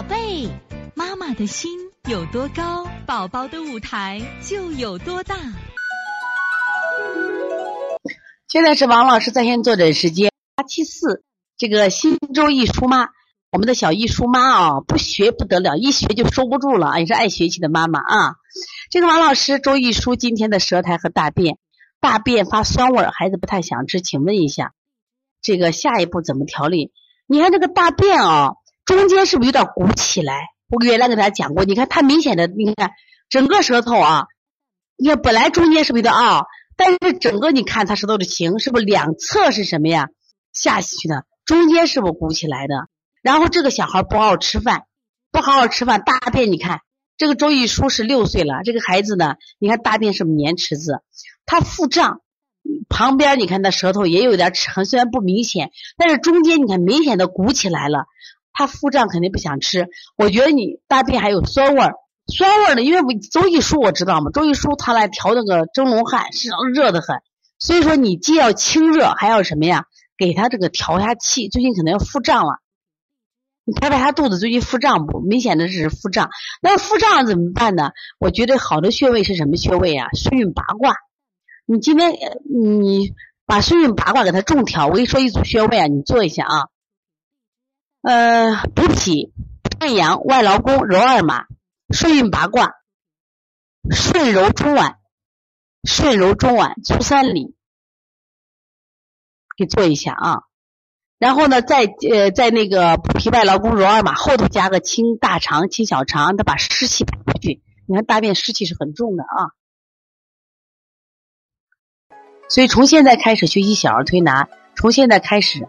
宝贝，妈妈的心有多高，宝宝的舞台就有多大。现在是王老师在线坐诊时间，八七四，这个新周易舒妈，我们的小易舒妈啊，不学不得了，一学就收不住了，也是爱学习的妈妈啊。这个王老师周易舒今天的舌苔和大便，大便发酸味，孩子不太想吃，请问一下，这个下一步怎么调理？你看这个大便啊。中间是不是有点鼓起来？我原来给大家讲过，你看它明显的，你看整个舌头啊，你看本来中间是不是有点凹，但是整个你看它舌头的形，是不是两侧是什么呀？下去的，中间是不是鼓起来的？然后这个小孩不好好吃饭，不好好吃饭，大便你看这个周易书是六岁了，这个孩子呢，你看大便是不是粘池子？他腹胀，旁边你看他舌头也有点齿痕，虽然不明显，但是中间你看明显的鼓起来了。他腹胀肯定不想吃，我觉得你大便还有酸味儿，酸味儿呢，因为周易书我知道嘛，周易书它来调那个蒸笼汗，身上热的很，所以说你既要清热，还要什么呀？给他这个调下气，最近可能要腹胀了，你拍拍他肚子，最近腹胀不？明显的是腹胀，那腹胀怎么办呢？我觉得好的穴位是什么穴位啊？顺运八卦，你今天你把顺运八卦给他重调，我跟你说一组穴位啊，你做一下啊。呃，补脾、太阳、外劳宫、揉二马、顺运八卦、顺揉中脘、顺揉中脘、足三里，给做一下啊。然后呢，在呃，在那个补脾外劳宫揉二马后头加个清大肠、清小肠，它把湿气排出去。你看大便湿气是很重的啊。所以从现在开始学习小儿推拿，从现在开始。